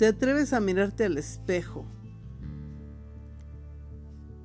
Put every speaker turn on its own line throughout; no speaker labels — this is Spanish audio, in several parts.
¿Te atreves a mirarte al espejo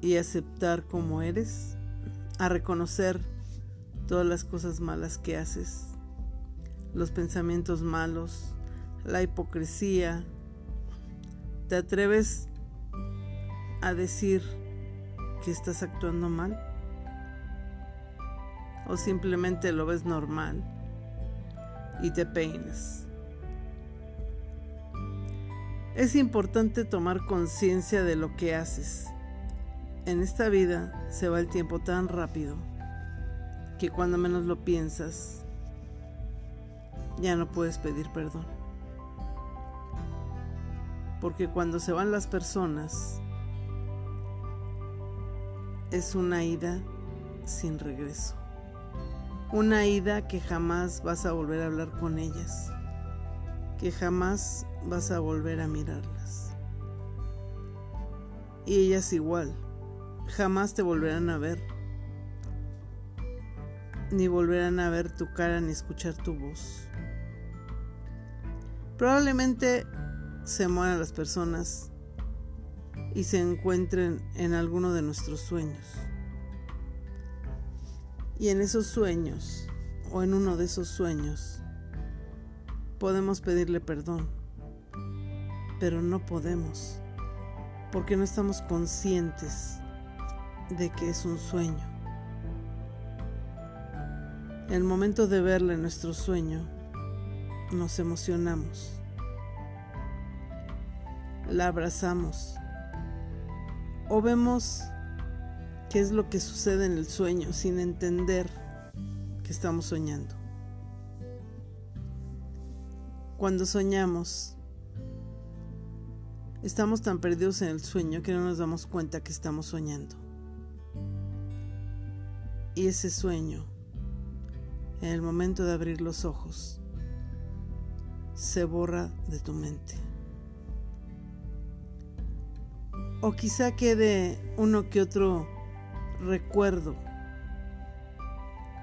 y aceptar como eres? A reconocer todas las cosas malas que haces, los pensamientos malos, la hipocresía. ¿Te atreves a decir que estás actuando mal? ¿O simplemente lo ves normal y te peinas? Es importante tomar conciencia de lo que haces. En esta vida se va el tiempo tan rápido que cuando menos lo piensas, ya no puedes pedir perdón. Porque cuando se van las personas, es una ida sin regreso. Una ida que jamás vas a volver a hablar con ellas que jamás vas a volver a mirarlas. Y ellas igual, jamás te volverán a ver, ni volverán a ver tu cara ni escuchar tu voz. Probablemente se mueran las personas y se encuentren en alguno de nuestros sueños. Y en esos sueños, o en uno de esos sueños, podemos pedirle perdón, pero no podemos, porque no estamos conscientes de que es un sueño. El momento de verle nuestro sueño, nos emocionamos, la abrazamos o vemos qué es lo que sucede en el sueño sin entender que estamos soñando. Cuando soñamos, estamos tan perdidos en el sueño que no nos damos cuenta que estamos soñando. Y ese sueño, en el momento de abrir los ojos, se borra de tu mente. O quizá quede uno que otro recuerdo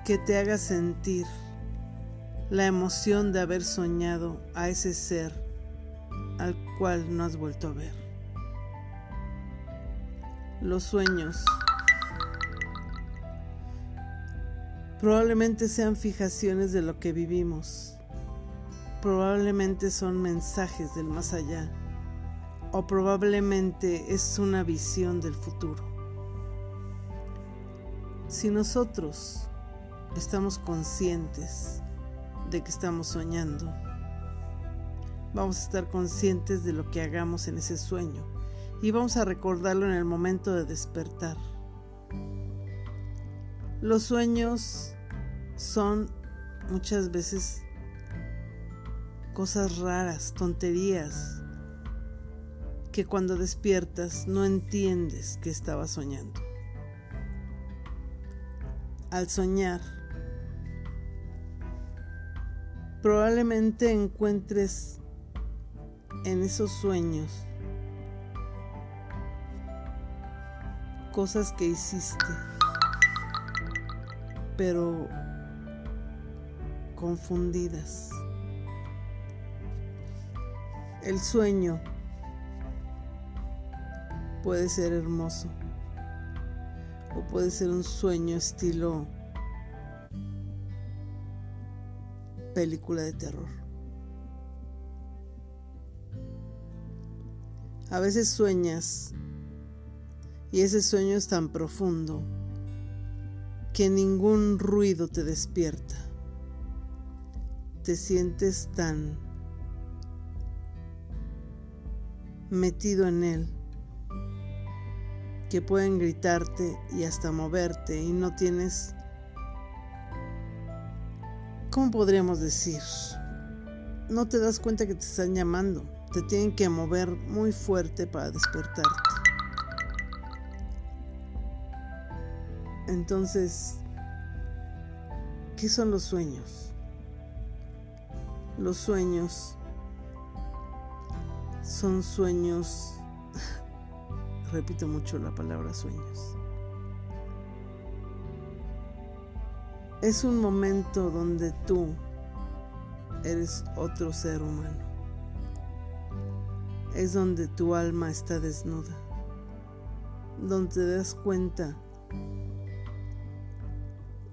que te haga sentir la emoción de haber soñado a ese ser al cual no has vuelto a ver. Los sueños probablemente sean fijaciones de lo que vivimos, probablemente son mensajes del más allá o probablemente es una visión del futuro. Si nosotros estamos conscientes de que estamos soñando. Vamos a estar conscientes de lo que hagamos en ese sueño y vamos a recordarlo en el momento de despertar. Los sueños son muchas veces cosas raras, tonterías, que cuando despiertas no entiendes que estabas soñando. Al soñar, Probablemente encuentres en esos sueños cosas que hiciste, pero confundidas. El sueño puede ser hermoso puede ser un sueño estilo película de terror. A veces sueñas y ese sueño es tan profundo que ningún ruido te despierta. Te sientes tan metido en él que pueden gritarte y hasta moverte y no tienes ¿cómo podríamos decir? No te das cuenta que te están llamando. Te tienen que mover muy fuerte para despertarte. Entonces, ¿qué son los sueños? Los sueños son sueños, repito mucho la palabra sueños, es un momento donde tú eres otro ser humano. Es donde tu alma está desnuda, donde te das cuenta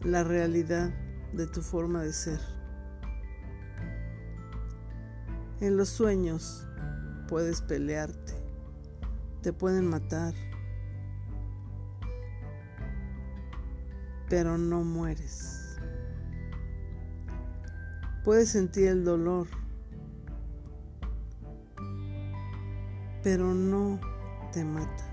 la realidad de tu forma de ser. En los sueños puedes pelearte, te pueden matar, pero no mueres. Puedes sentir el dolor, pero no te mata.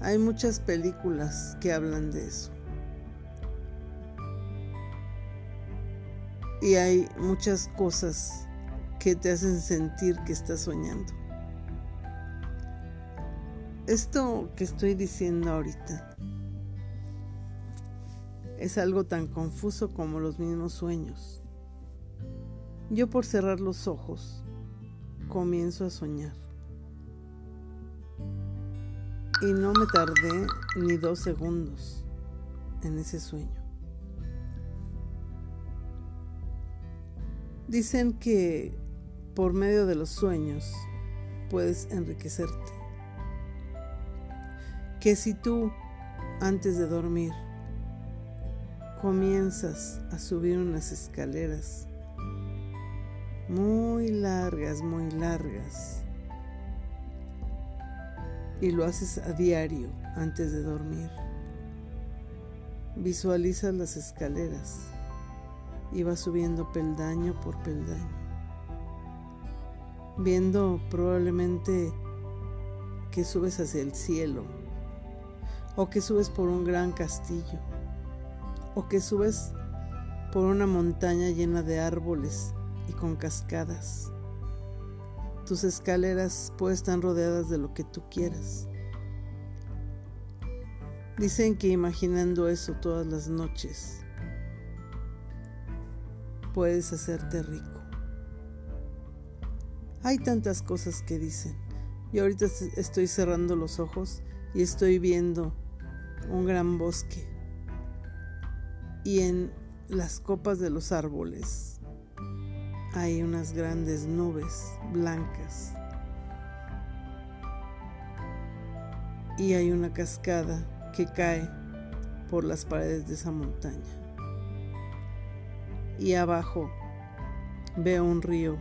Hay muchas películas que hablan de eso. Y hay muchas cosas que te hacen sentir que estás soñando. Esto que estoy diciendo ahorita es algo tan confuso como los mismos sueños. Yo por cerrar los ojos comienzo a soñar. Y no me tardé ni dos segundos en ese sueño. Dicen que por medio de los sueños puedes enriquecerte. Que si tú, antes de dormir, comienzas a subir unas escaleras muy largas, muy largas, y lo haces a diario antes de dormir, visualizas las escaleras y va subiendo peldaño por peldaño, viendo probablemente que subes hacia el cielo, o que subes por un gran castillo, o que subes por una montaña llena de árboles y con cascadas. Tus escaleras pueden estar rodeadas de lo que tú quieras. Dicen que imaginando eso todas las noches, puedes hacerte rico. Hay tantas cosas que dicen. Yo ahorita estoy cerrando los ojos y estoy viendo un gran bosque. Y en las copas de los árboles hay unas grandes nubes blancas. Y hay una cascada que cae por las paredes de esa montaña y abajo veo un río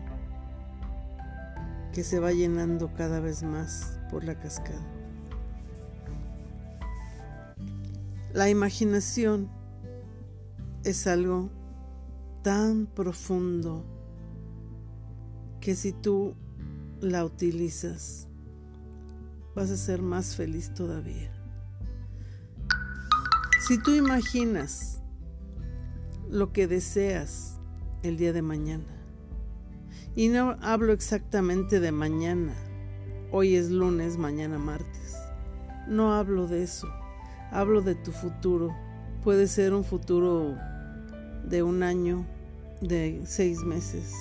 que se va llenando cada vez más por la cascada. La imaginación es algo tan profundo que si tú la utilizas vas a ser más feliz todavía. Si tú imaginas lo que deseas el día de mañana. Y no hablo exactamente de mañana. Hoy es lunes, mañana martes. No hablo de eso. Hablo de tu futuro. Puede ser un futuro de un año, de seis meses.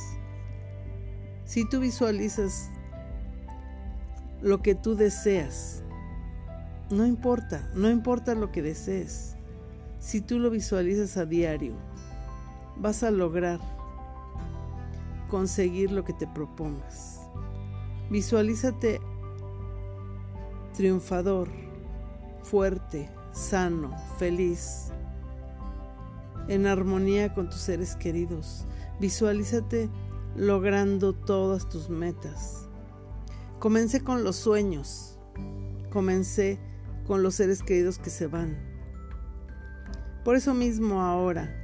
Si tú visualizas lo que tú deseas, no importa, no importa lo que desees. Si tú lo visualizas a diario, vas a lograr conseguir lo que te propongas. Visualízate triunfador, fuerte, sano, feliz, en armonía con tus seres queridos. Visualízate logrando todas tus metas. Comencé con los sueños, comencé con los seres queridos que se van. Por eso mismo ahora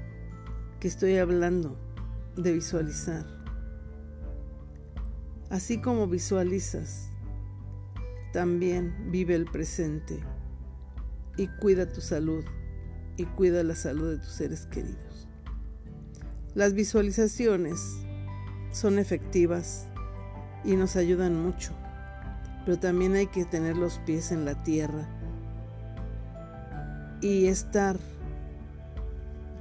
que estoy hablando de visualizar. Así como visualizas, también vive el presente y cuida tu salud y cuida la salud de tus seres queridos. Las visualizaciones son efectivas y nos ayudan mucho, pero también hay que tener los pies en la tierra y estar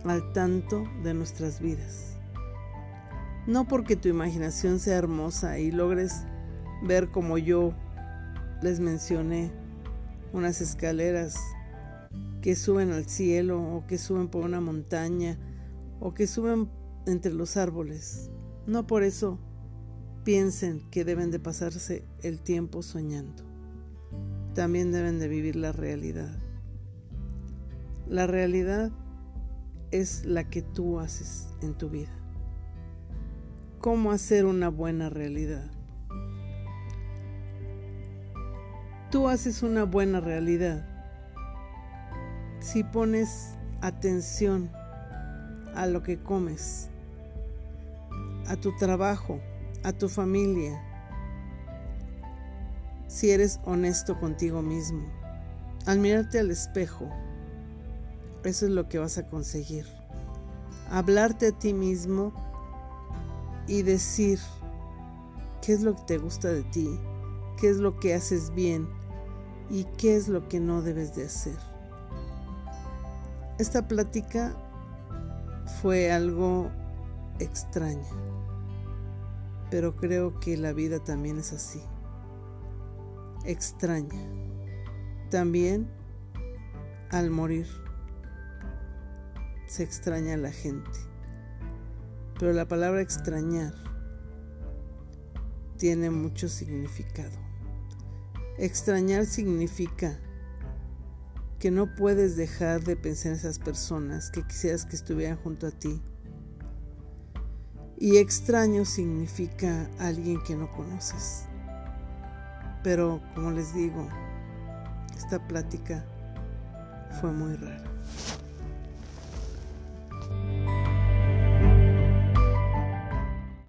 al tanto de nuestras vidas. No porque tu imaginación sea hermosa y logres ver como yo les mencioné unas escaleras que suben al cielo o que suben por una montaña o que suben entre los árboles. No por eso piensen que deben de pasarse el tiempo soñando. También deben de vivir la realidad. La realidad es la que tú haces en tu vida. ¿Cómo hacer una buena realidad? Tú haces una buena realidad si pones atención a lo que comes, a tu trabajo, a tu familia, si eres honesto contigo mismo, al mirarte al espejo, eso es lo que vas a conseguir. Hablarte a ti mismo y decir qué es lo que te gusta de ti, qué es lo que haces bien y qué es lo que no debes de hacer. Esta plática fue algo extraña, pero creo que la vida también es así, extraña. También al morir se extraña a la gente, pero la palabra extrañar tiene mucho significado. Extrañar significa que no puedes dejar de pensar en esas personas que quisieras que estuvieran junto a ti. Y extraño significa alguien que no conoces. Pero como les digo, esta plática fue muy rara.